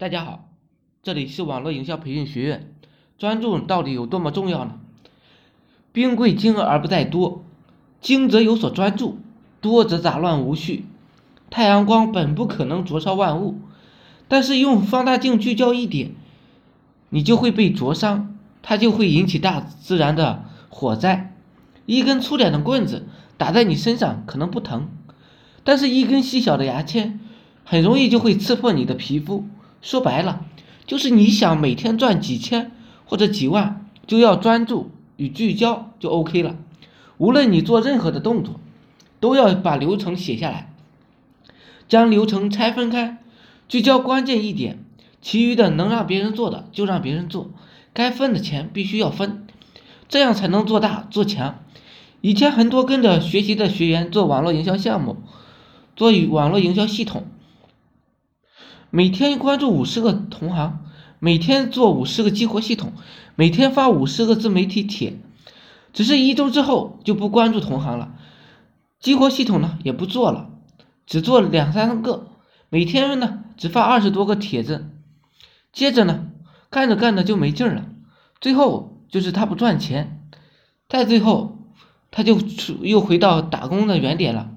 大家好，这里是网络营销培训学院。专注到底有多么重要呢？兵贵精而不在多，精则有所专注，多则杂乱无序。太阳光本不可能灼烧万物，但是用放大镜聚焦一点，你就会被灼伤，它就会引起大自然的火灾。一根粗点的棍子打在你身上可能不疼，但是一根细小的牙签很容易就会刺破你的皮肤。说白了，就是你想每天赚几千或者几万，就要专注与聚焦就 OK 了。无论你做任何的动作，都要把流程写下来，将流程拆分开，聚焦关键一点，其余的能让别人做的就让别人做，该分的钱必须要分，这样才能做大做强。以前很多跟着学习的学员做网络营销项目，做网络营销系统。每天关注五十个同行，每天做五十个激活系统，每天发五十个自媒体帖，只是一周之后就不关注同行了，激活系统呢也不做了，只做两三个，每天呢只发二十多个帖子，接着呢干着干着就没劲了，最后就是他不赚钱，再最后他就又回到打工的原点了。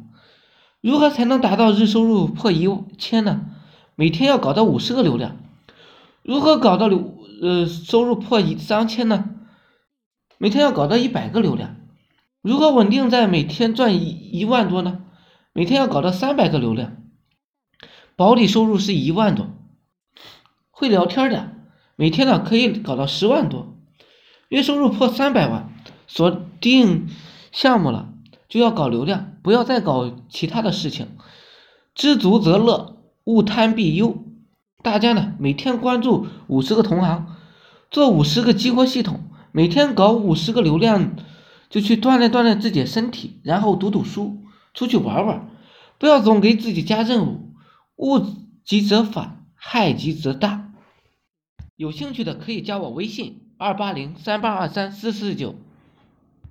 如何才能达到日收入破一千呢？每天要搞到五十个流量，如何搞到流呃收入破一三千呢？每天要搞到一百个流量，如何稳定在每天赚一一万多呢？每天要搞到三百个流量，保底收入是一万多。会聊天的每天呢可以搞到十万多，月收入破三百万，锁定项目了就要搞流量，不要再搞其他的事情，知足则乐。勿贪必忧，大家呢每天关注五十个同行，做五十个激活系统，每天搞五十个流量，就去锻炼锻炼自己的身体，然后读读书，出去玩玩，不要总给自己加任务，物极则反，害极则大。有兴趣的可以加我微信：二八零三八二三四四九。